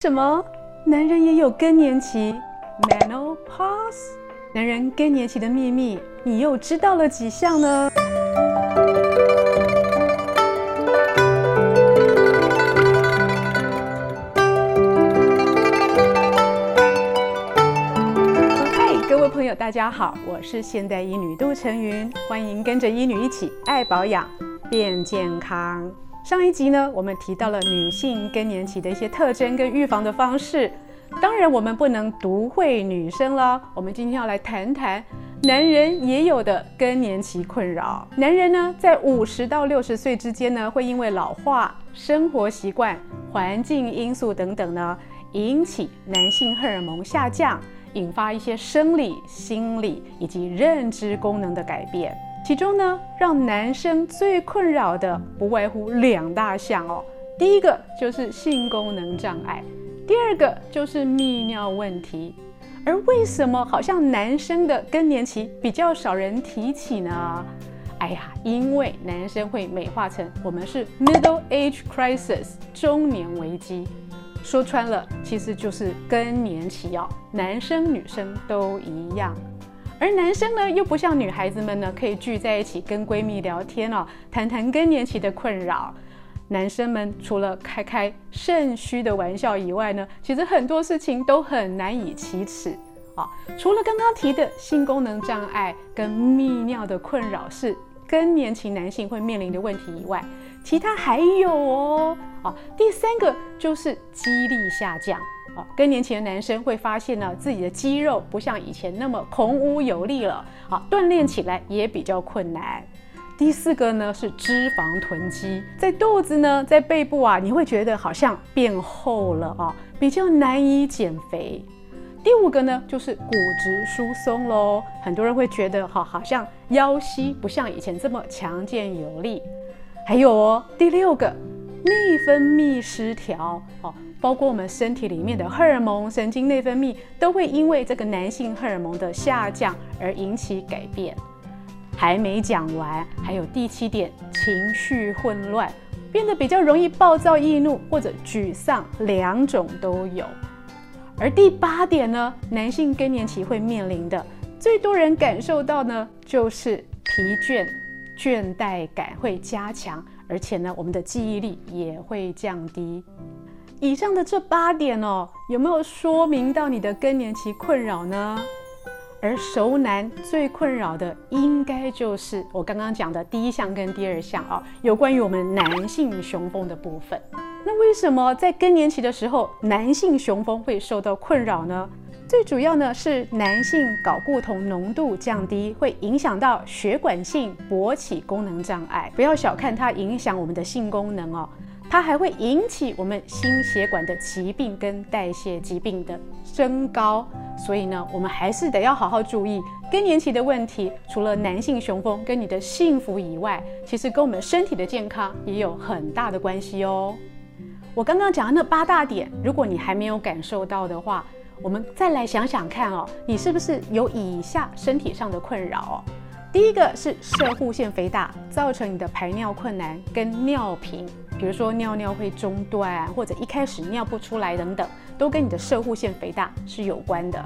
什么？男人也有更年期？Menopause？男人更年期的秘密，你又知道了几项呢？嗨，各位朋友，大家好，我是现代医女杜成云，欢迎跟着医女一起爱保养变健康。上一集呢，我们提到了女性更年期的一些特征跟预防的方式。当然，我们不能独会女生了。我们今天要来谈谈男人也有的更年期困扰。男人呢，在五十到六十岁之间呢，会因为老化、生活习惯、环境因素等等呢，引起男性荷尔蒙下降，引发一些生理、心理以及认知功能的改变。其中呢，让男生最困扰的不外乎两大项哦。第一个就是性功能障碍，第二个就是泌尿问题。而为什么好像男生的更年期比较少人提起呢？哎呀，因为男生会美化成我们是 middle age crisis 中年危机，说穿了其实就是更年期哦，男生女生都一样。而男生呢，又不像女孩子们呢，可以聚在一起跟闺蜜聊天哦，谈谈更年期的困扰。男生们除了开开肾虚的玩笑以外呢，其实很多事情都很难以启齿啊。除了刚刚提的性功能障碍跟泌尿的困扰是更年期男性会面临的问题以外，其他还有哦。啊，第三个就是肌力下降。更年期的男生会发现呢，自己的肌肉不像以前那么孔武有力了，啊，锻炼起来也比较困难。第四个呢是脂肪囤积，在肚子呢，在背部啊，你会觉得好像变厚了啊，比较难以减肥。第五个呢就是骨质疏松喽，很多人会觉得哈，好像腰膝不像以前这么强健有力。还有哦，第六个内分泌失调哦。包括我们身体里面的荷尔蒙、神经内分泌都会因为这个男性荷尔蒙的下降而引起改变。还没讲完，还有第七点，情绪混乱，变得比较容易暴躁易怒或者沮丧，两种都有。而第八点呢，男性更年期会面临的最多人感受到呢，就是疲倦、倦怠感会加强，而且呢，我们的记忆力也会降低。以上的这八点哦，有没有说明到你的更年期困扰呢？而熟男最困扰的，应该就是我刚刚讲的第一项跟第二项啊，有关于我们男性雄风的部分。那为什么在更年期的时候，男性雄风会受到困扰呢？最主要呢是男性睾固酮浓度降低，会影响到血管性勃起功能障碍。不要小看它影响我们的性功能哦。它还会引起我们心血管的疾病跟代谢疾病的升高，所以呢，我们还是得要好好注意更年期的问题。除了男性雄风跟你的幸福以外，其实跟我们身体的健康也有很大的关系哦。我刚刚讲的那八大点，如果你还没有感受到的话，我们再来想想看哦，你是不是有以下身体上的困扰哦？第一个是射护腺肥大，造成你的排尿困难跟尿频。比如说尿尿会中断，或者一开始尿不出来等等，都跟你的射护腺肥大是有关的。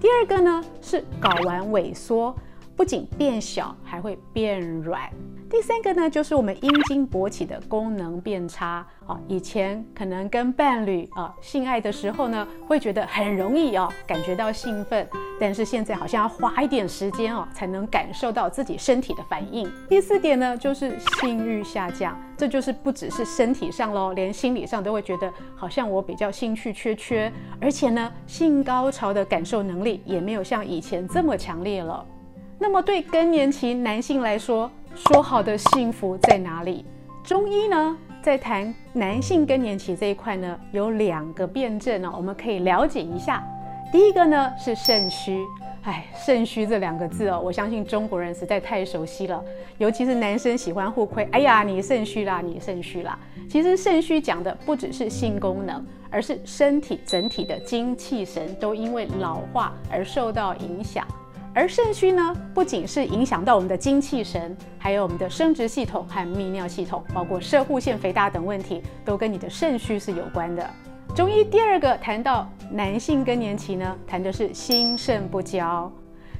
第二个呢是睾丸萎缩，不仅变小，还会变软。第三个呢，就是我们阴茎勃起的功能变差啊。以前可能跟伴侣啊性爱的时候呢，会觉得很容易啊感觉到兴奋，但是现在好像要花一点时间哦，才能感受到自己身体的反应。第四点呢，就是性欲下降，这就是不只是身体上喽，连心理上都会觉得好像我比较兴趣缺缺，而且呢，性高潮的感受能力也没有像以前这么强烈了。那么对更年期男性来说，说好的幸福在哪里？中医呢，在谈男性更年期这一块呢，有两个辨证呢，我们可以了解一下。第一个呢是肾虚，哎，肾虚这两个字哦，我相信中国人实在太熟悉了，尤其是男生喜欢互亏，哎呀，你肾虚啦，你肾虚啦。其实肾虚讲的不只是性功能，而是身体整体的精气神都因为老化而受到影响。而肾虚呢，不仅是影响到我们的精气神，还有我们的生殖系统和泌尿系统，包括射护腺肥大等问题，都跟你的肾虚是有关的。中医第二个谈到男性更年期呢，谈的是心肾不交，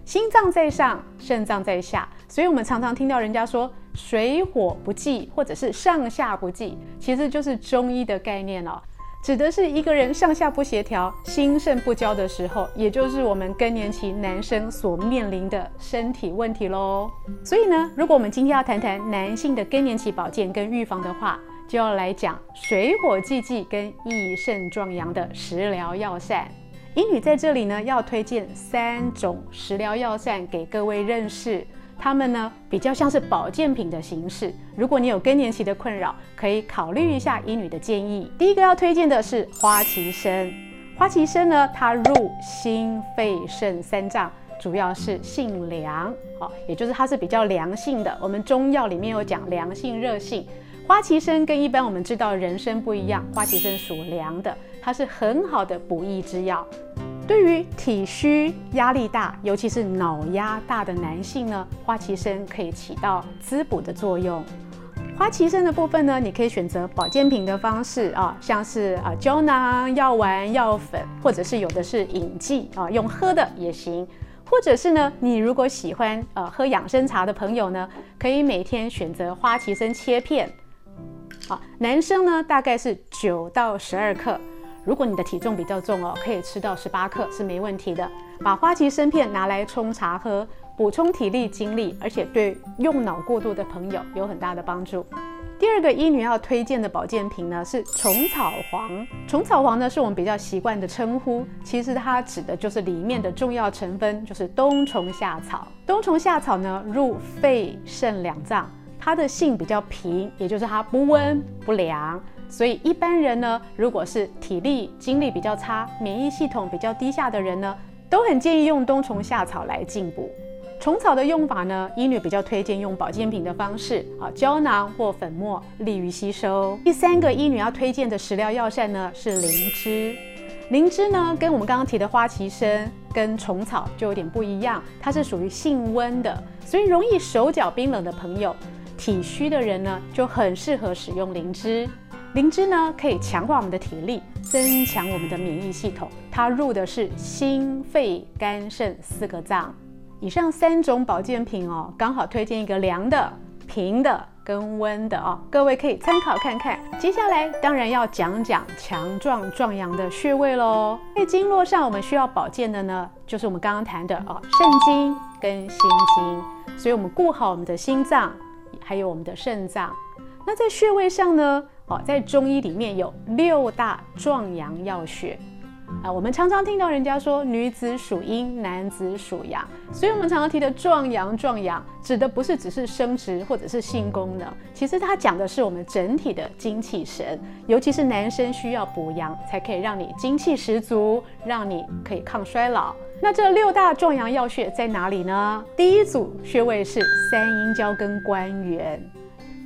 心脏在上，肾脏在下，所以我们常常听到人家说水火不济，或者是上下不济，其实就是中医的概念哦。指的是一个人上下不协调、心肾不交的时候，也就是我们更年期男生所面临的身体问题喽。所以呢，如果我们今天要谈谈男性的更年期保健跟预防的话，就要来讲水火既济跟益肾壮阳的食疗药膳。英女在这里呢，要推荐三种食疗药膳给各位认识。它们呢，比较像是保健品的形式。如果你有更年期的困扰，可以考虑一下医女的建议。第一个要推荐的是花旗参。花旗参呢，它入心肺肾三脏，主要是性凉，好，也就是它是比较凉性的。我们中药里面有讲凉性、热性。花旗参跟一般我们知道人参不一样，花旗参属凉的，它是很好的补益之药。对于体虚、压力大，尤其是脑压大的男性呢，花旗参可以起到滋补的作用。花旗参的部分呢，你可以选择保健品的方式啊，像是啊胶囊、药丸、药粉，或者是有的是饮剂啊，用喝的也行。或者是呢，你如果喜欢呃喝养生茶的朋友呢，可以每天选择花旗参切片。啊，男生呢大概是九到十二克。如果你的体重比较重哦，可以吃到十八克是没问题的。把花旗参片拿来冲茶喝，补充体力精力，而且对用脑过度的朋友有很大的帮助。第二个医女要推荐的保健品呢是虫草黄。虫草黄呢是我们比较习惯的称呼，其实它指的就是里面的重要成分，就是冬虫夏草。冬虫夏草呢入肺肾两脏，它的性比较平，也就是它不温不凉。所以一般人呢，如果是体力精力比较差、免疫系统比较低下的人呢，都很建议用冬虫夏草来进补。虫草的用法呢，医女比较推荐用保健品的方式啊，胶囊或粉末，利于吸收。第三个医女要推荐的食疗药膳呢是灵芝。灵芝呢，跟我们刚刚提的花旗参跟虫草就有点不一样，它是属于性温的，所以容易手脚冰冷的朋友、体虚的人呢，就很适合使用灵芝。灵芝呢，可以强化我们的体力，增强我们的免疫系统。它入的是心、肺、肝、肾四个脏。以上三种保健品哦，刚好推荐一个凉的、平的跟温的哦，各位可以参考看看。接下来当然要讲讲强壮壮阳的穴位喽。在经络上，我们需要保健的呢，就是我们刚刚谈的哦，肾经跟心经。所以我们顾好我们的心脏，还有我们的肾脏。那在穴位上呢？哦，在中医里面有六大壮阳要穴啊。我们常常听到人家说女子属阴，男子属阳，所以我们常常提的壮阳壮阳，指的不是只是生殖或者是性功能，其实它讲的是我们整体的精气神，尤其是男生需要补阳，才可以让你精气十足，让你可以抗衰老。那这六大壮阳要穴在哪里呢？第一组穴位是三阴交跟关元。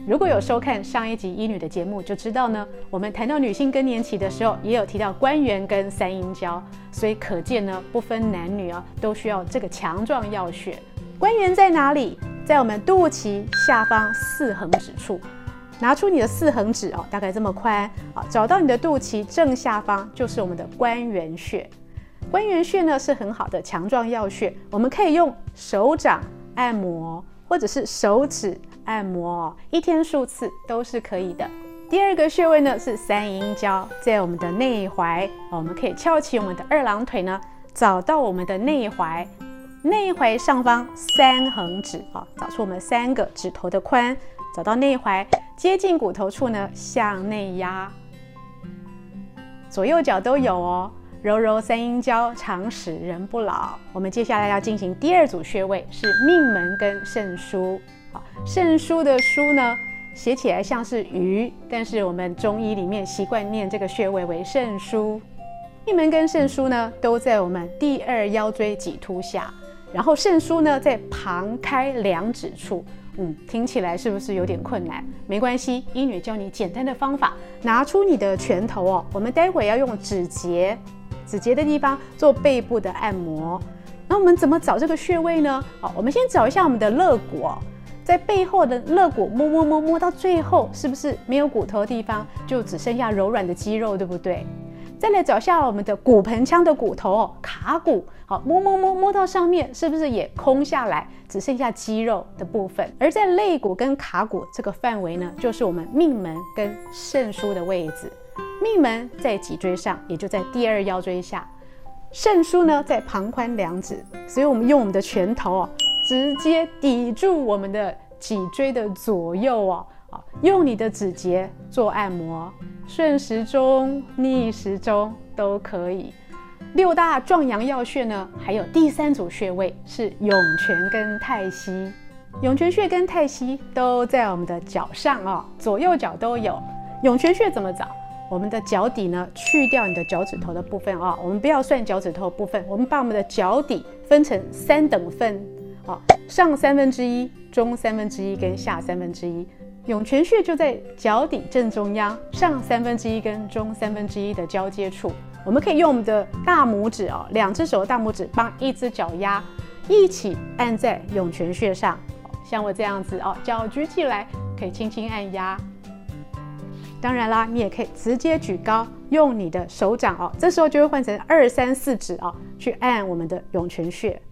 如果有收看上一集医女的节目，就知道呢，我们谈到女性更年期的时候，也有提到关元跟三阴交，所以可见呢，不分男女啊，都需要这个强壮要穴。关元在哪里？在我们肚脐下方四横指处。拿出你的四横指哦，大概这么宽啊，找到你的肚脐正下方就是我们的关元穴。关元穴呢是很好的强壮要穴，我们可以用手掌按摩，或者是手指。按摩一天数次都是可以的。第二个穴位呢是三阴交，在我们的内踝，我们可以翘起我们的二郎腿呢，找到我们的内踝，内踝上方三横指啊，找出我们三个指头的宽，找到内踝接近骨头处呢，向内压，左右脚都有哦，揉揉三阴交，长使人不老。我们接下来要进行第二组穴位是命门跟肾腧。肾腧的腧呢，写起来像是鱼，但是我们中医里面习惯念这个穴位为肾腧。命门跟肾腧呢，都在我们第二腰椎棘突下，然后肾腧呢在旁开两指处。嗯，听起来是不是有点困难？没关系，医女教你简单的方法，拿出你的拳头哦，我们待会要用指节，指节的地方做背部的按摩。那我们怎么找这个穴位呢？好，我们先找一下我们的肋骨。在背后的肋骨摸摸摸摸到最后，是不是没有骨头的地方就只剩下柔软的肌肉，对不对？再来找下我们的骨盆腔的骨头哦，卡骨，好，摸摸摸摸到上面，是不是也空下来，只剩下肌肉的部分？而在肋骨跟卡骨这个范围呢，就是我们命门跟肾腧的位置。命门在脊椎上，也就在第二腰椎下；肾腧呢，在旁宽两指。所以，我们用我们的拳头哦，直接抵住我们的脊椎的左右哦，啊，用你的指节做按摩。顺时钟、逆时钟都可以。六大壮阳要穴呢，还有第三组穴位是涌泉跟太溪。涌泉穴跟太溪都在我们的脚上哦，左右脚都有。涌泉穴怎么找？我们的脚底呢，去掉你的脚趾头的部分啊、我们不要算脚趾头部分，我们把我们的脚底分成三等份啊、哦，上三分之一、中三分之一跟下三分之一。涌泉穴就在脚底正中央，上三分之一跟中三分之一的交接处。我们可以用我们的大拇指哦，两只手的大拇指帮一只脚丫一起按在涌泉穴上，像我这样子哦，脚举起来可以轻轻按压。当然啦，你也可以直接举高，用你的手掌哦，这时候就会换成二三四指哦，去按我们的涌泉穴。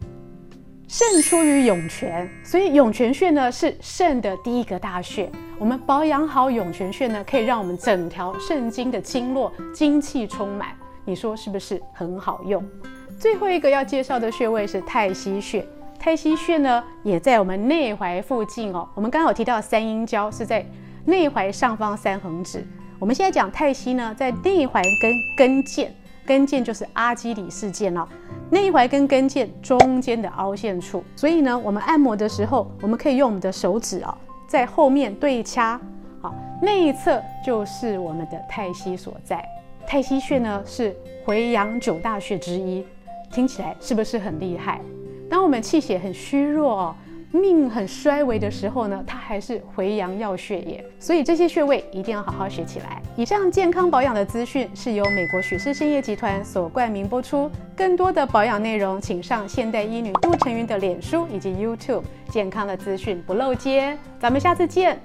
肾出于涌泉，所以涌泉穴呢是肾的第一个大穴。我们保养好涌泉穴呢，可以让我们整条肾经的经络精气充满。你说是不是很好用？最后一个要介绍的穴位是太溪穴。太溪穴呢也在我们内踝附近哦。我们刚好提到三阴交是在内踝上方三横指。我们现在讲太溪呢，在内踝跟跟腱，跟腱就是阿基里氏腱哦。内踝跟跟腱中间的凹陷处，所以呢，我们按摩的时候，我们可以用我们的手指啊，在后面对掐，好，内侧就是我们的太溪所在。太溪穴呢是回阳九大穴之一，听起来是不是很厉害？当我们气血很虚弱哦。命很衰微的时候呢，它还是回阳要穴耶，所以这些穴位一定要好好学起来。以上健康保养的资讯是由美国许氏兴业集团所冠名播出，更多的保养内容，请上现代医女杜成云的脸书以及 YouTube，健康的资讯不漏接。咱们下次见。